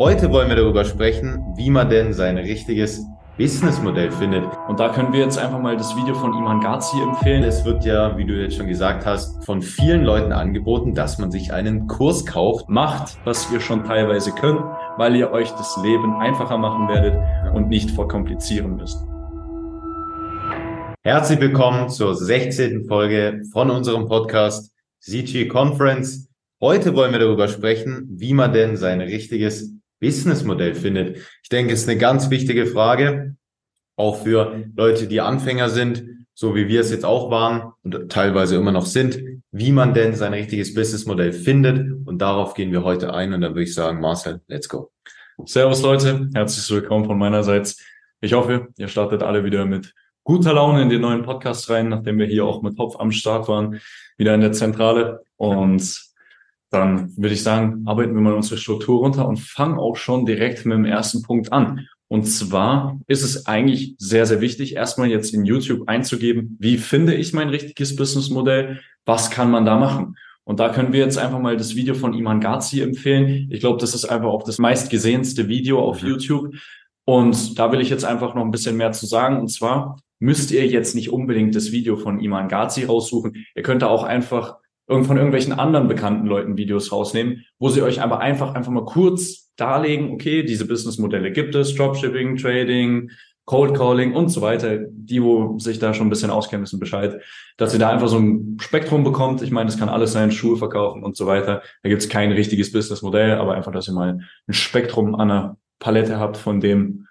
Heute wollen wir darüber sprechen, wie man denn sein richtiges Businessmodell findet. Und da können wir jetzt einfach mal das Video von Iman Gazi empfehlen. Es wird ja, wie du jetzt schon gesagt hast, von vielen Leuten angeboten, dass man sich einen Kurs kauft. Macht, was ihr schon teilweise könnt, weil ihr euch das Leben einfacher machen werdet und nicht verkomplizieren müsst. Herzlich willkommen zur 16. Folge von unserem Podcast CG Conference. Heute wollen wir darüber sprechen, wie man denn sein richtiges Businessmodell findet. Ich denke, es ist eine ganz wichtige Frage, auch für Leute, die Anfänger sind, so wie wir es jetzt auch waren und teilweise immer noch sind, wie man denn sein richtiges Businessmodell findet. Und darauf gehen wir heute ein. Und da würde ich sagen, Marcel, let's go. Servus Leute, herzlich willkommen von meinerseits. Ich hoffe, ihr startet alle wieder mit guter Laune in den neuen Podcast rein, nachdem wir hier auch mit Hopf am Start waren, wieder in der Zentrale. Und dann würde ich sagen, arbeiten wir mal unsere Struktur runter und fangen auch schon direkt mit dem ersten Punkt an. Und zwar ist es eigentlich sehr, sehr wichtig, erstmal jetzt in YouTube einzugeben, wie finde ich mein richtiges Businessmodell? Was kann man da machen? Und da können wir jetzt einfach mal das Video von Iman Gazi empfehlen. Ich glaube, das ist einfach auch das meistgesehenste Video auf mhm. YouTube. Und da will ich jetzt einfach noch ein bisschen mehr zu sagen. Und zwar müsst ihr jetzt nicht unbedingt das Video von Iman Gazi raussuchen. Ihr könnt da auch einfach von irgendwelchen anderen bekannten Leuten Videos rausnehmen, wo sie euch aber einfach, einfach mal kurz darlegen, okay, diese Businessmodelle gibt es, Dropshipping, Trading, Cold Calling und so weiter. Die, wo sich da schon ein bisschen auskennen, wissen Bescheid, dass ihr da einfach so ein Spektrum bekommt. Ich meine, das kann alles sein, Schuhe verkaufen und so weiter. Da gibt es kein richtiges Businessmodell, aber einfach, dass ihr mal ein Spektrum an einer Palette habt von dem,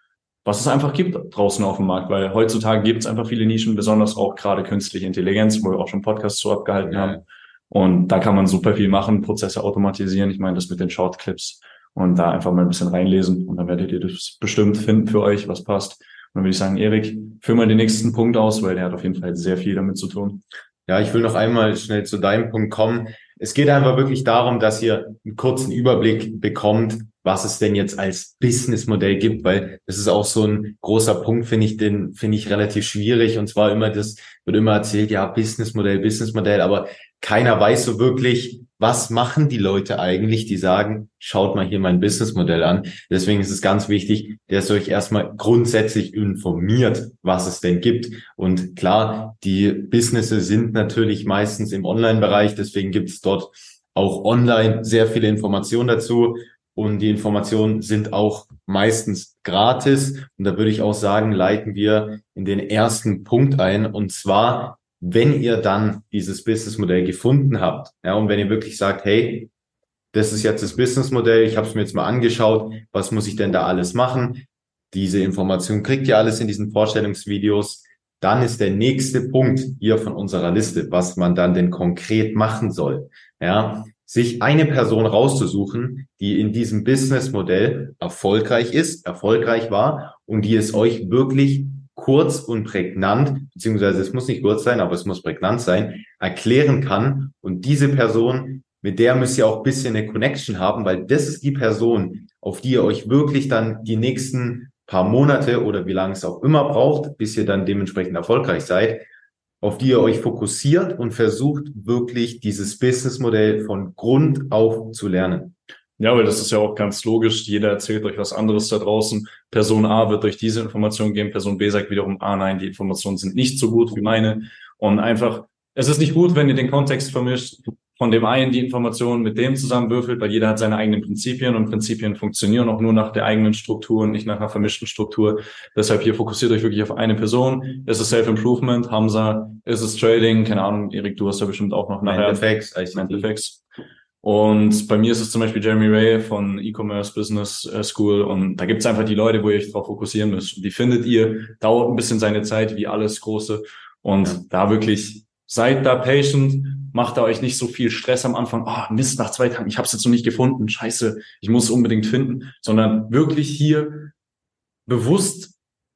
was es einfach gibt draußen auf dem Markt, weil heutzutage gibt es einfach viele Nischen, besonders auch gerade künstliche Intelligenz, wo wir auch schon Podcasts so abgehalten ja. haben. Und da kann man super viel machen, Prozesse automatisieren. Ich meine, das mit den Shortclips und da einfach mal ein bisschen reinlesen und dann werdet ihr das bestimmt finden für euch, was passt. Und dann würde ich sagen, Erik, führ mal den nächsten Punkt aus, weil der hat auf jeden Fall sehr viel damit zu tun. Ja, ich will noch einmal schnell zu deinem Punkt kommen. Es geht einfach wirklich darum, dass ihr einen kurzen Überblick bekommt, was es denn jetzt als Businessmodell gibt, weil das ist auch so ein großer Punkt, finde ich, den finde ich relativ schwierig. Und zwar immer das wird immer erzählt, ja, Businessmodell, Businessmodell, aber keiner weiß so wirklich, was machen die Leute eigentlich, die sagen, schaut mal hier mein Businessmodell an. Deswegen ist es ganz wichtig, dass ihr euch erstmal grundsätzlich informiert, was es denn gibt. Und klar, die Businesses sind natürlich meistens im Online-Bereich, deswegen gibt es dort auch online sehr viele Informationen dazu. Und die Informationen sind auch meistens gratis. Und da würde ich auch sagen, leiten wir in den ersten Punkt ein. Und zwar, wenn ihr dann dieses Businessmodell gefunden habt, ja, und wenn ihr wirklich sagt, hey, das ist jetzt das Businessmodell, ich habe es mir jetzt mal angeschaut, was muss ich denn da alles machen? Diese Information kriegt ihr alles in diesen Vorstellungsvideos. Dann ist der nächste Punkt hier von unserer Liste, was man dann denn konkret machen soll. Ja, sich eine Person rauszusuchen, die in diesem Businessmodell erfolgreich ist, erfolgreich war und die es euch wirklich kurz und prägnant, beziehungsweise es muss nicht kurz sein, aber es muss prägnant sein, erklären kann. Und diese Person, mit der müsst ihr auch ein bisschen eine Connection haben, weil das ist die Person, auf die ihr euch wirklich dann die nächsten paar Monate oder wie lange es auch immer braucht, bis ihr dann dementsprechend erfolgreich seid, auf die ihr euch fokussiert und versucht wirklich dieses Businessmodell von Grund auf zu lernen. Ja, weil das ist ja auch ganz logisch. Jeder erzählt euch was anderes da draußen. Person A wird euch diese Information geben. Person B sagt wiederum, ah nein, die Informationen sind nicht so gut wie meine. Und einfach, es ist nicht gut, wenn ihr den Kontext vermischt, von dem einen die Informationen mit dem zusammenwürfelt, weil jeder hat seine eigenen Prinzipien und Prinzipien funktionieren auch nur nach der eigenen Struktur und nicht nach einer vermischten Struktur. Deshalb hier fokussiert euch wirklich auf eine Person. Ist es Self-Improvement? Hamza? Ist es Trading? Keine Ahnung, Erik, du hast ja bestimmt auch noch nachher. Effects, Effects. Und bei mir ist es zum Beispiel Jeremy Ray von E-Commerce Business äh, School. Und da gibt es einfach die Leute, wo ihr euch darauf fokussieren müsst. Und die findet ihr, dauert ein bisschen seine Zeit, wie alles Große. Und ja. da wirklich seid da patient, macht da euch nicht so viel Stress am Anfang. Oh, Mist, nach zwei Tagen, ich habe es jetzt noch nicht gefunden. Scheiße, ich muss es unbedingt finden. Sondern wirklich hier bewusst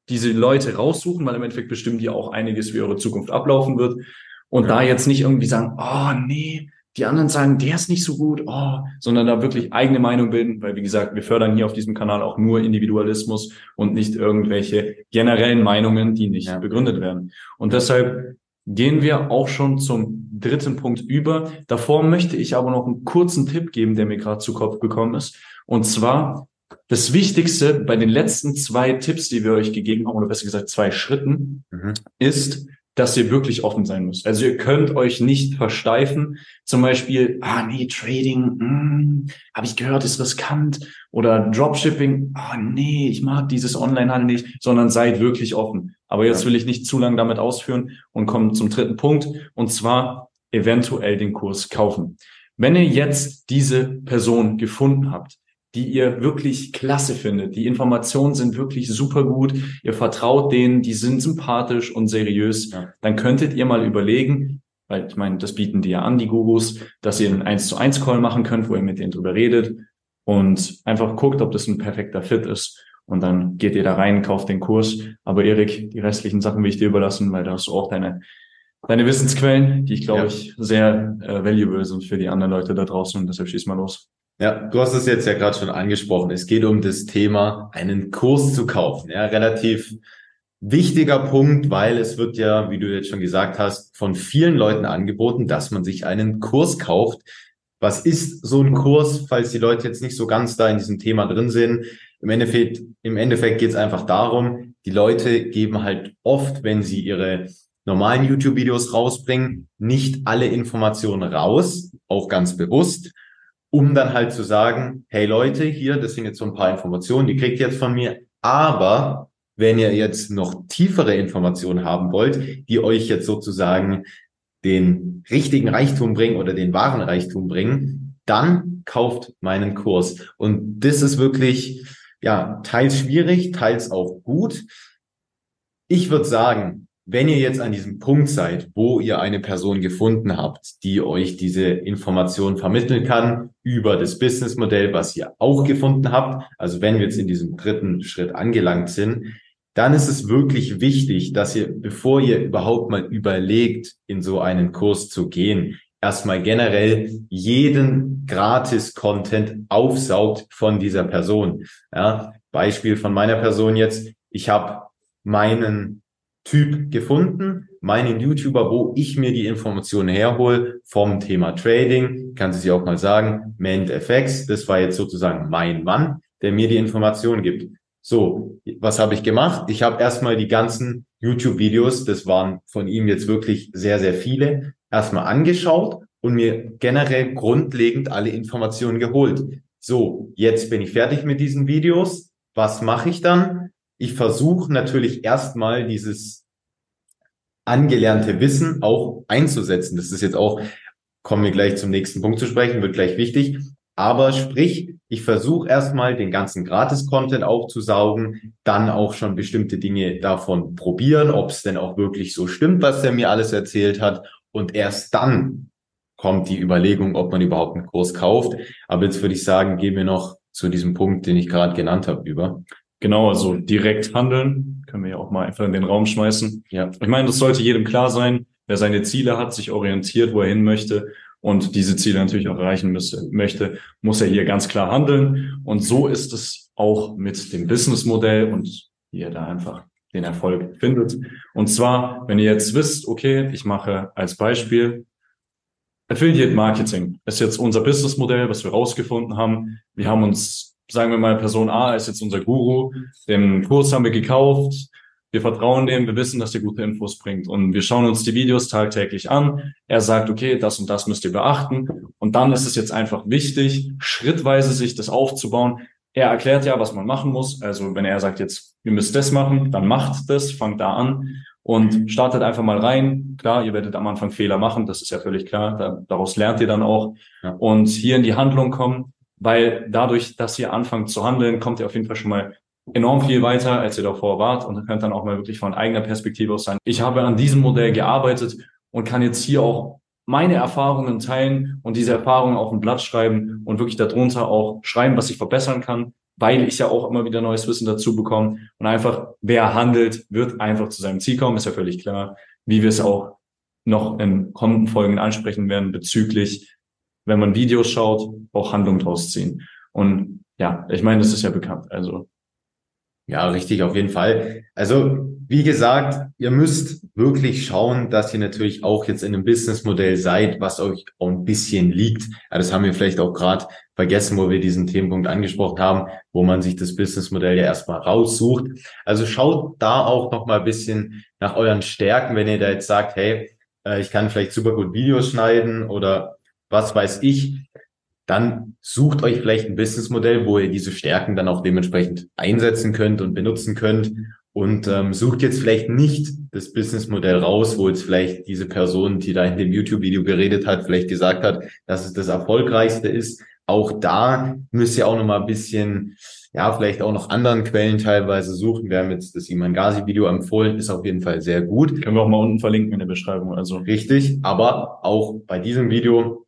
diese Leute raussuchen, weil im Endeffekt bestimmen die auch einiges, wie eure Zukunft ablaufen wird. Und ja. da jetzt nicht irgendwie sagen, oh nee, die anderen sagen, der ist nicht so gut, oh, sondern da wirklich eigene Meinung bilden, weil wie gesagt, wir fördern hier auf diesem Kanal auch nur Individualismus und nicht irgendwelche generellen Meinungen, die nicht ja. begründet werden. Und deshalb gehen wir auch schon zum dritten Punkt über. Davor möchte ich aber noch einen kurzen Tipp geben, der mir gerade zu Kopf gekommen ist. Und zwar das Wichtigste bei den letzten zwei Tipps, die wir euch gegeben haben, oder besser gesagt zwei Schritten, mhm. ist, dass ihr wirklich offen sein müsst. Also ihr könnt euch nicht versteifen. Zum Beispiel, ah nee, Trading, hm, habe ich gehört, ist riskant. Oder Dropshipping, ah nee, ich mag dieses Onlinehandel nicht, sondern seid wirklich offen. Aber jetzt will ich nicht zu lange damit ausführen und kommen zum dritten Punkt. Und zwar eventuell den Kurs kaufen. Wenn ihr jetzt diese Person gefunden habt, die ihr wirklich klasse findet. Die Informationen sind wirklich super gut. Ihr vertraut denen, die sind sympathisch und seriös. Ja. Dann könntet ihr mal überlegen, weil ich meine, das bieten die ja an, die Gurus, dass ihr einen 1 zu 1 Call machen könnt, wo ihr mit denen drüber redet und einfach guckt, ob das ein perfekter Fit ist. Und dann geht ihr da rein, kauft den Kurs. Aber Erik, die restlichen Sachen will ich dir überlassen, weil da hast du auch deine, deine Wissensquellen, die ich glaube ja. ich sehr äh, valuable sind für die anderen Leute da draußen. Und deshalb schieß mal los. Ja, du hast es jetzt ja gerade schon angesprochen. Es geht um das Thema, einen Kurs zu kaufen. Ja, relativ wichtiger Punkt, weil es wird ja, wie du jetzt schon gesagt hast, von vielen Leuten angeboten, dass man sich einen Kurs kauft. Was ist so ein Kurs, falls die Leute jetzt nicht so ganz da in diesem Thema drin sind? Im Endeffekt, im Endeffekt geht es einfach darum, die Leute geben halt oft, wenn sie ihre normalen YouTube-Videos rausbringen, nicht alle Informationen raus, auch ganz bewusst, um dann halt zu sagen, hey Leute, hier, das sind jetzt so ein paar Informationen, die kriegt ihr jetzt von mir, aber wenn ihr jetzt noch tiefere Informationen haben wollt, die euch jetzt sozusagen den richtigen Reichtum bringen oder den wahren Reichtum bringen, dann kauft meinen Kurs. Und das ist wirklich, ja, teils schwierig, teils auch gut. Ich würde sagen, wenn ihr jetzt an diesem Punkt seid, wo ihr eine Person gefunden habt, die euch diese Information vermitteln kann über das Businessmodell, was ihr auch gefunden habt, also wenn wir jetzt in diesem dritten Schritt angelangt sind, dann ist es wirklich wichtig, dass ihr, bevor ihr überhaupt mal überlegt, in so einen Kurs zu gehen, erstmal generell jeden Gratis-Content aufsaugt von dieser Person. Ja, Beispiel von meiner Person jetzt, ich habe meinen Typ gefunden, meinen YouTuber, wo ich mir die Informationen herhole vom Thema Trading. Kann sie auch mal sagen, MendFX, das war jetzt sozusagen mein Mann, der mir die Informationen gibt. So, was habe ich gemacht? Ich habe erstmal die ganzen YouTube-Videos, das waren von ihm jetzt wirklich sehr, sehr viele, erstmal angeschaut und mir generell grundlegend alle Informationen geholt. So, jetzt bin ich fertig mit diesen Videos. Was mache ich dann? Ich versuche natürlich erstmal dieses angelernte Wissen auch einzusetzen. Das ist jetzt auch, kommen wir gleich zum nächsten Punkt zu sprechen, wird gleich wichtig. Aber sprich, ich versuche erstmal den ganzen Gratis-Content aufzusaugen, dann auch schon bestimmte Dinge davon probieren, ob es denn auch wirklich so stimmt, was er mir alles erzählt hat. Und erst dann kommt die Überlegung, ob man überhaupt einen Kurs kauft. Aber jetzt würde ich sagen, gehen wir noch zu diesem Punkt, den ich gerade genannt habe, über. Genau, also direkt handeln, können wir ja auch mal einfach in den Raum schmeißen. Ja. Ich meine, das sollte jedem klar sein, wer seine Ziele hat, sich orientiert, wo er hin möchte und diese Ziele natürlich auch erreichen müsste, möchte, muss er hier ganz klar handeln. Und so ist es auch mit dem Businessmodell und wie er da einfach den Erfolg findet. Und zwar, wenn ihr jetzt wisst, okay, ich mache als Beispiel Affiliate Marketing ist jetzt unser Businessmodell, was wir rausgefunden haben. Wir haben uns sagen wir mal, Person A ist jetzt unser Guru, den Kurs haben wir gekauft, wir vertrauen dem, wir wissen, dass der gute Infos bringt und wir schauen uns die Videos tagtäglich an. Er sagt, okay, das und das müsst ihr beachten und dann ist es jetzt einfach wichtig, schrittweise sich das aufzubauen. Er erklärt ja, was man machen muss. Also wenn er sagt jetzt, ihr müsst das machen, dann macht das, fangt da an und startet einfach mal rein. Klar, ihr werdet am Anfang Fehler machen, das ist ja völlig klar. Da, daraus lernt ihr dann auch. Ja. Und hier in die Handlung kommen weil dadurch, dass ihr anfangt zu handeln, kommt ihr auf jeden Fall schon mal enorm viel weiter, als ihr davor wart. Und könnt dann auch mal wirklich von eigener Perspektive aus sein. Ich habe an diesem Modell gearbeitet und kann jetzt hier auch meine Erfahrungen teilen und diese Erfahrungen auf ein Blatt schreiben und wirklich darunter auch schreiben, was ich verbessern kann, weil ich ja auch immer wieder neues Wissen dazu bekomme. Und einfach, wer handelt, wird einfach zu seinem Ziel kommen, ist ja völlig klar, wie wir es auch noch in kommenden Folgen ansprechen werden bezüglich wenn man Videos schaut, auch Handlung draus ziehen. Und ja, ich meine, das ist ja bekannt. Also Ja, richtig, auf jeden Fall. Also, wie gesagt, ihr müsst wirklich schauen, dass ihr natürlich auch jetzt in einem Businessmodell seid, was euch auch ein bisschen liegt. Ja, das haben wir vielleicht auch gerade vergessen, wo wir diesen Themenpunkt angesprochen haben, wo man sich das Businessmodell ja erstmal raussucht. Also schaut da auch noch mal ein bisschen nach euren Stärken, wenn ihr da jetzt sagt, hey, äh, ich kann vielleicht super gut Videos schneiden oder was weiß ich, dann sucht euch vielleicht ein Businessmodell, wo ihr diese Stärken dann auch dementsprechend einsetzen könnt und benutzen könnt und ähm, sucht jetzt vielleicht nicht das Businessmodell raus, wo jetzt vielleicht diese Person, die da in dem YouTube-Video geredet hat, vielleicht gesagt hat, dass es das erfolgreichste ist. Auch da müsst ihr auch noch mal ein bisschen, ja, vielleicht auch noch anderen Quellen teilweise suchen. Wir haben jetzt das Iman Ghazi-Video empfohlen, ist auf jeden Fall sehr gut. Können wir auch mal unten verlinken in der Beschreibung. Also richtig, aber auch bei diesem Video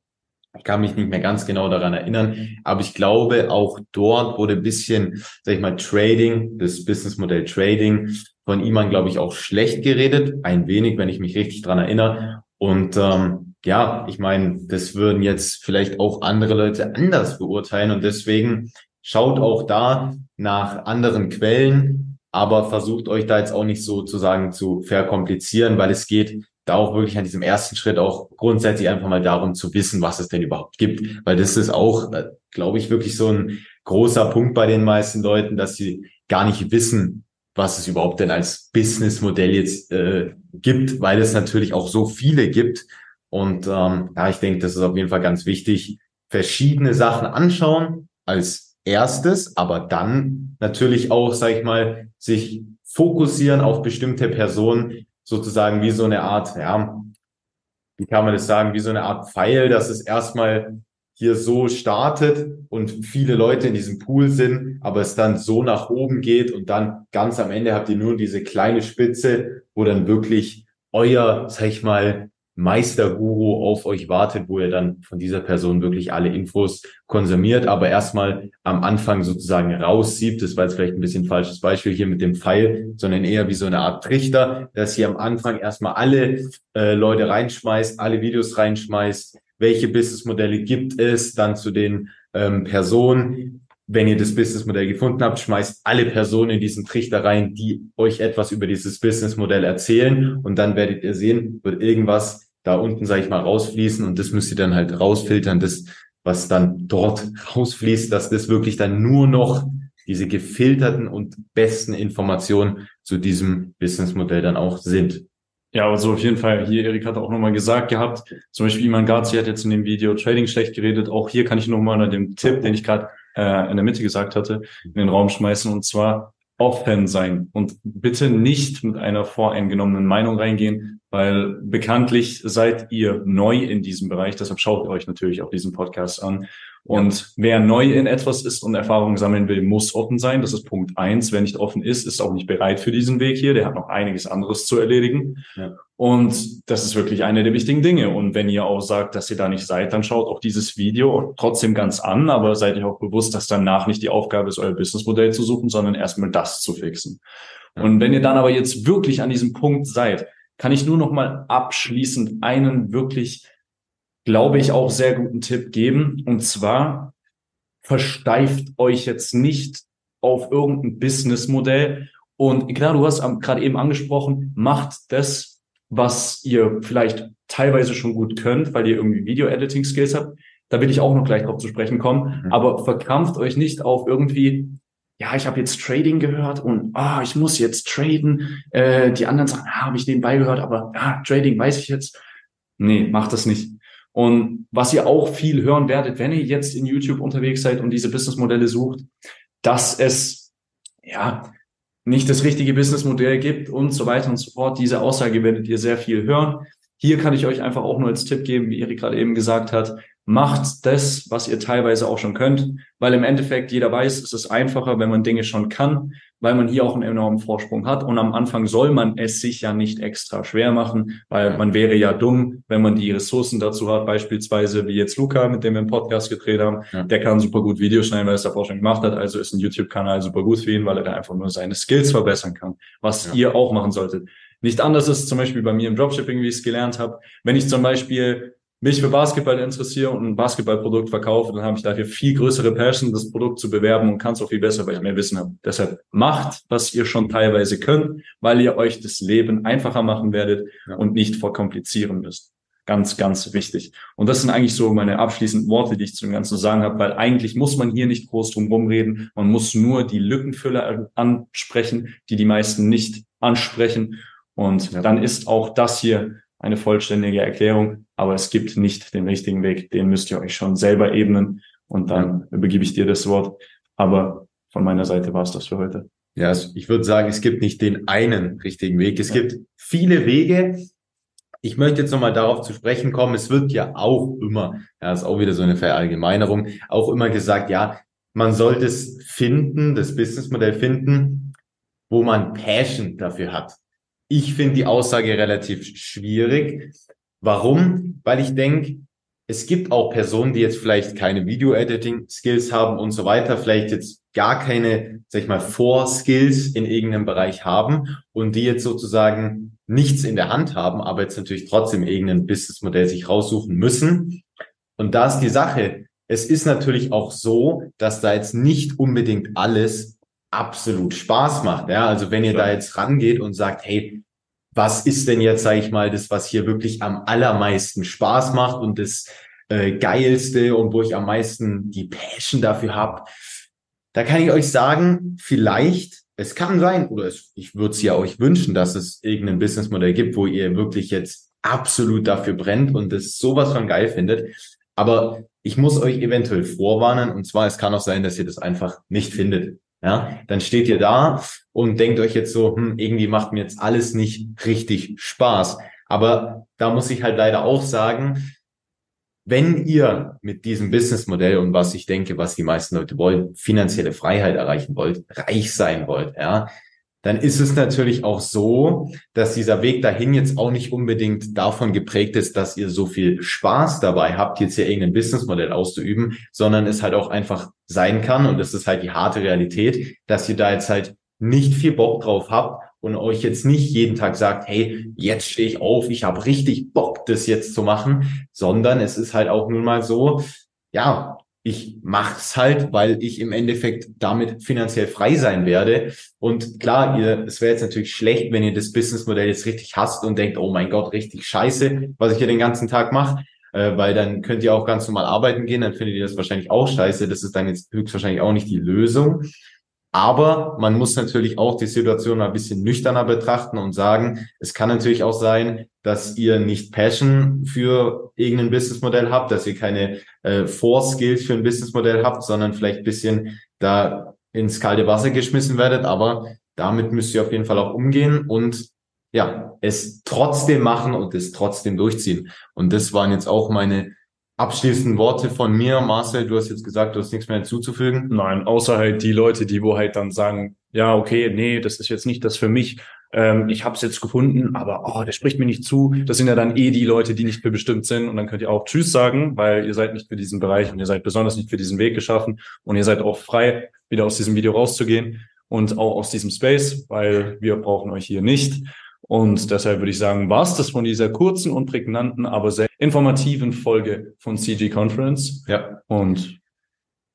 ich kann mich nicht mehr ganz genau daran erinnern, aber ich glaube, auch dort wurde ein bisschen, sag ich mal, Trading, das Businessmodell Trading von Iman, glaube ich, auch schlecht geredet. Ein wenig, wenn ich mich richtig dran erinnere. Und ähm, ja, ich meine, das würden jetzt vielleicht auch andere Leute anders beurteilen. Und deswegen schaut auch da nach anderen Quellen, aber versucht euch da jetzt auch nicht sozusagen zu verkomplizieren, weil es geht da auch wirklich an diesem ersten Schritt auch grundsätzlich einfach mal darum zu wissen, was es denn überhaupt gibt. Weil das ist auch, äh, glaube ich, wirklich so ein großer Punkt bei den meisten Leuten, dass sie gar nicht wissen, was es überhaupt denn als Businessmodell jetzt äh, gibt, weil es natürlich auch so viele gibt. Und ähm, ja, ich denke, das ist auf jeden Fall ganz wichtig. Verschiedene Sachen anschauen als erstes, aber dann natürlich auch, sag ich mal, sich fokussieren auf bestimmte Personen, sozusagen wie so eine Art, ja, wie kann man das sagen, wie so eine Art Pfeil, dass es erstmal hier so startet und viele Leute in diesem Pool sind, aber es dann so nach oben geht und dann ganz am Ende habt ihr nur diese kleine Spitze, wo dann wirklich euer, sag ich mal, Meisterguru auf euch wartet, wo ihr dann von dieser Person wirklich alle Infos konsumiert, aber erstmal am Anfang sozusagen raussiebt. Das war jetzt vielleicht ein bisschen falsches Beispiel hier mit dem Pfeil, sondern eher wie so eine Art Trichter, dass ihr am Anfang erstmal alle äh, Leute reinschmeißt, alle Videos reinschmeißt, welche Businessmodelle gibt es, dann zu den ähm, Personen, wenn ihr das Businessmodell gefunden habt, schmeißt alle Personen in diesen Trichter rein, die euch etwas über dieses Businessmodell erzählen und dann werdet ihr sehen, wird irgendwas da unten, sage ich mal, rausfließen und das müsst ihr dann halt rausfiltern, das, was dann dort rausfließt, dass das wirklich dann nur noch diese gefilterten und besten Informationen zu diesem Businessmodell dann auch sind. Ja, also auf jeden Fall, hier, Erik hat auch nochmal gesagt gehabt, zum Beispiel Iman Gazi hat jetzt in dem Video Trading schlecht geredet. Auch hier kann ich nochmal an dem Tipp, den ich gerade äh, in der Mitte gesagt hatte, in den Raum schmeißen. Und zwar offen sein und bitte nicht mit einer voreingenommenen Meinung reingehen, weil bekanntlich seid ihr neu in diesem Bereich. Deshalb schaut ihr euch natürlich auch diesen Podcast an. Und wer neu in etwas ist und Erfahrungen sammeln will, muss offen sein. Das ist Punkt eins. Wer nicht offen ist, ist auch nicht bereit für diesen Weg hier. Der hat noch einiges anderes zu erledigen. Ja. Und das ist wirklich eine der wichtigen Dinge. Und wenn ihr auch sagt, dass ihr da nicht seid, dann schaut auch dieses Video trotzdem ganz an, aber seid euch auch bewusst, dass danach nicht die Aufgabe ist, euer Businessmodell zu suchen, sondern erstmal das zu fixen. Ja. Und wenn ihr dann aber jetzt wirklich an diesem Punkt seid, kann ich nur noch mal abschließend einen wirklich glaube ich, auch sehr guten Tipp geben. Und zwar versteift euch jetzt nicht auf irgendein Businessmodell. Und klar, du hast gerade eben angesprochen, macht das, was ihr vielleicht teilweise schon gut könnt, weil ihr irgendwie Video-Editing-Skills habt. Da will ich auch noch gleich drauf zu sprechen kommen. Mhm. Aber verkrampft euch nicht auf irgendwie, ja, ich habe jetzt Trading gehört und ah, ich muss jetzt traden. Äh, die anderen sagen, ah, habe ich nebenbei gehört, aber ah, Trading weiß ich jetzt. Nee, macht das nicht. Und was ihr auch viel hören werdet, wenn ihr jetzt in YouTube unterwegs seid und diese Businessmodelle sucht, dass es ja nicht das richtige Businessmodell gibt und so weiter und so fort. Diese Aussage werdet ihr sehr viel hören. Hier kann ich euch einfach auch nur als Tipp geben, wie Erik gerade eben gesagt hat, macht das, was ihr teilweise auch schon könnt, weil im Endeffekt jeder weiß, es ist einfacher, wenn man Dinge schon kann, weil man hier auch einen enormen Vorsprung hat. Und am Anfang soll man es sich ja nicht extra schwer machen, weil man wäre ja dumm, wenn man die Ressourcen dazu hat, beispielsweise wie jetzt Luca, mit dem wir einen Podcast gedreht haben. Ja. Der kann super gut Videos schneiden, weil er es davor schon gemacht hat. Also ist ein YouTube-Kanal super gut für ihn, weil er da einfach nur seine Skills verbessern kann, was ja. ihr auch machen solltet. Nicht anders ist zum Beispiel bei mir im Dropshipping, wie ich es gelernt habe. Wenn ich zum Beispiel mich für Basketball interessiere und ein Basketballprodukt verkaufe, dann habe ich dafür viel größere Passion, das Produkt zu bewerben und kann es auch viel besser, weil ich mehr Wissen habe. Deshalb macht, was ihr schon teilweise könnt, weil ihr euch das Leben einfacher machen werdet ja. und nicht verkomplizieren müsst. Ganz, ganz wichtig. Und das sind eigentlich so meine abschließenden Worte, die ich zu dem Ganzen sagen habe, weil eigentlich muss man hier nicht groß drum rumreden. Man muss nur die Lückenfüller ansprechen, die die meisten nicht ansprechen. Und ja. dann ist auch das hier eine vollständige Erklärung. Aber es gibt nicht den richtigen Weg. Den müsst ihr euch schon selber ebnen. Und dann übergebe ich dir das Wort. Aber von meiner Seite war es das für heute. Ja, ich würde sagen, es gibt nicht den einen richtigen Weg. Es ja. gibt viele Wege ich möchte jetzt nochmal darauf zu sprechen kommen. Es wird ja auch immer, ja, ist auch wieder so eine Verallgemeinerung, auch immer gesagt, ja, man sollte es finden, das Businessmodell finden, wo man Passion dafür hat. Ich finde die Aussage relativ schwierig. Warum? Weil ich denke, es gibt auch Personen, die jetzt vielleicht keine Video-Editing-Skills haben und so weiter, vielleicht jetzt gar keine, sag ich mal, Vor-Skills in irgendeinem Bereich haben und die jetzt sozusagen nichts in der Hand haben, aber jetzt natürlich trotzdem irgendein Businessmodell sich raussuchen müssen. Und da ist die Sache. Es ist natürlich auch so, dass da jetzt nicht unbedingt alles absolut Spaß macht. Ja, also wenn ihr da jetzt rangeht und sagt, hey, was ist denn jetzt, sage ich mal, das, was hier wirklich am allermeisten Spaß macht und das äh, geilste und wo ich am meisten die Passion dafür habe, da kann ich euch sagen, vielleicht, es kann sein, oder es, ich würde es ja euch wünschen, dass es irgendein Businessmodell gibt, wo ihr wirklich jetzt absolut dafür brennt und es sowas von geil findet. Aber ich muss euch eventuell vorwarnen, und zwar, es kann auch sein, dass ihr das einfach nicht findet. Ja, dann steht ihr da und denkt euch jetzt so, hm, irgendwie macht mir jetzt alles nicht richtig Spaß. Aber da muss ich halt leider auch sagen, wenn ihr mit diesem Businessmodell und was ich denke, was die meisten Leute wollen, finanzielle Freiheit erreichen wollt, reich sein wollt, ja, dann ist es natürlich auch so, dass dieser Weg dahin jetzt auch nicht unbedingt davon geprägt ist, dass ihr so viel Spaß dabei habt, jetzt hier irgendein Businessmodell auszuüben, sondern es halt auch einfach sein kann, und das ist halt die harte Realität, dass ihr da jetzt halt nicht viel Bock drauf habt und euch jetzt nicht jeden Tag sagt, hey, jetzt stehe ich auf, ich habe richtig Bock, das jetzt zu machen, sondern es ist halt auch nun mal so, ja, ich mach's halt, weil ich im Endeffekt damit finanziell frei sein werde. Und klar, ihr, es wäre jetzt natürlich schlecht, wenn ihr das Businessmodell jetzt richtig hasst und denkt, oh mein Gott, richtig scheiße, was ich hier den ganzen Tag mache. Äh, weil dann könnt ihr auch ganz normal arbeiten gehen, dann findet ihr das wahrscheinlich auch scheiße. Das ist dann jetzt höchstwahrscheinlich auch nicht die Lösung. Aber man muss natürlich auch die Situation ein bisschen nüchterner betrachten und sagen, es kann natürlich auch sein, dass ihr nicht Passion für irgendein Businessmodell habt, dass ihr keine äh, Skills für ein Businessmodell habt, sondern vielleicht bisschen da ins kalte Wasser geschmissen werdet. Aber damit müsst ihr auf jeden Fall auch umgehen und ja, es trotzdem machen und es trotzdem durchziehen. Und das waren jetzt auch meine abschließenden Worte von mir. Marcel, du hast jetzt gesagt, du hast nichts mehr hinzuzufügen. Nein, außer halt die Leute, die wo halt dann sagen, ja, okay, nee, das ist jetzt nicht das für mich. Ähm, ich habe es jetzt gefunden, aber oh, der spricht mir nicht zu. Das sind ja dann eh die Leute, die nicht für bestimmt sind. Und dann könnt ihr auch Tschüss sagen, weil ihr seid nicht für diesen Bereich und ihr seid besonders nicht für diesen Weg geschaffen. Und ihr seid auch frei, wieder aus diesem Video rauszugehen und auch aus diesem Space, weil wir brauchen euch hier nicht. Und deshalb würde ich sagen, war es das von dieser kurzen und prägnanten, aber sehr informativen Folge von CG Conference. Ja. Und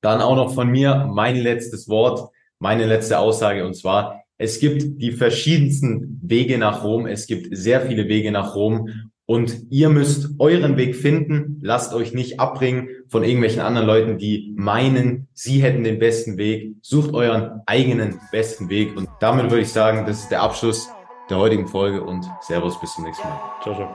dann auch noch von mir mein letztes Wort, meine letzte Aussage, und zwar, es gibt die verschiedensten Wege nach Rom. Es gibt sehr viele Wege nach Rom. Und ihr müsst euren Weg finden. Lasst euch nicht abbringen von irgendwelchen anderen Leuten, die meinen, sie hätten den besten Weg. Sucht euren eigenen besten Weg. Und damit würde ich sagen, das ist der Abschluss der heutigen Folge und Servus, bis zum nächsten Mal. Ciao, ciao.